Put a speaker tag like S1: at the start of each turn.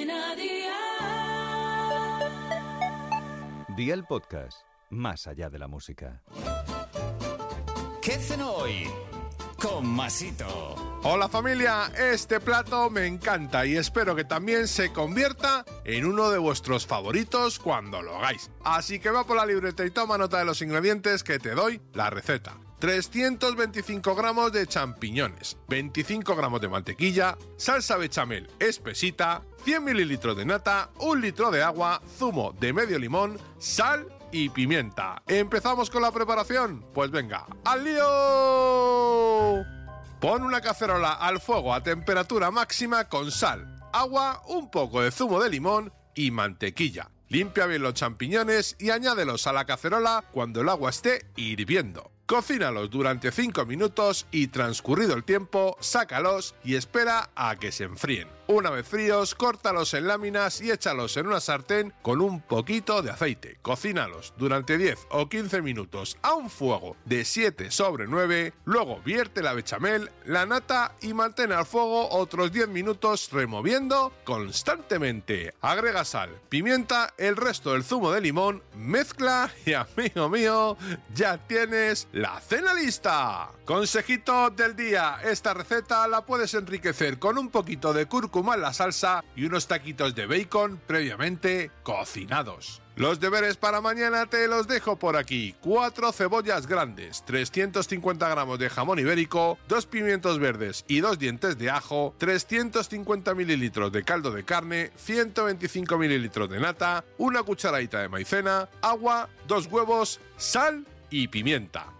S1: Cadena Dial.
S2: Día el podcast, más allá de la música.
S3: ¿Qué cenó hoy? Con Masito.
S4: Hola familia, este plato me encanta y espero que también se convierta en uno de vuestros favoritos cuando lo hagáis. Así que va por la libreta y toma nota de los ingredientes que te doy la receta. 325 gramos de champiñones, 25 gramos de mantequilla, salsa bechamel espesita, 100 mililitros de nata, 1 litro de agua, zumo de medio limón, sal y pimienta. ¿Empezamos con la preparación? Pues venga, ¡al lío! Pon una cacerola al fuego a temperatura máxima con sal, agua, un poco de zumo de limón y mantequilla. Limpia bien los champiñones y añádelos a la cacerola cuando el agua esté hirviendo. Cocínalos durante 5 minutos y transcurrido el tiempo, sácalos y espera a que se enfríen. Una vez fríos, córtalos en láminas y échalos en una sartén con un poquito de aceite. Cocínalos durante 10 o 15 minutos a un fuego de 7 sobre 9, luego vierte la bechamel, la nata y mantén al fuego otros 10 minutos removiendo constantemente. Agrega sal, pimienta, el resto del zumo de limón, mezcla y amigo mío, ya tienes la cena lista. Consejito del día, esta receta la puedes enriquecer con un poquito de cúrcuma en la salsa y unos taquitos de bacon previamente cocinados. Los deberes para mañana te los dejo por aquí. 4 cebollas grandes, 350 gramos de jamón ibérico, 2 pimientos verdes y 2 dientes de ajo, 350 mililitros de caldo de carne, 125 mililitros de nata, una cucharadita de maicena, agua, 2 huevos, sal y pimienta.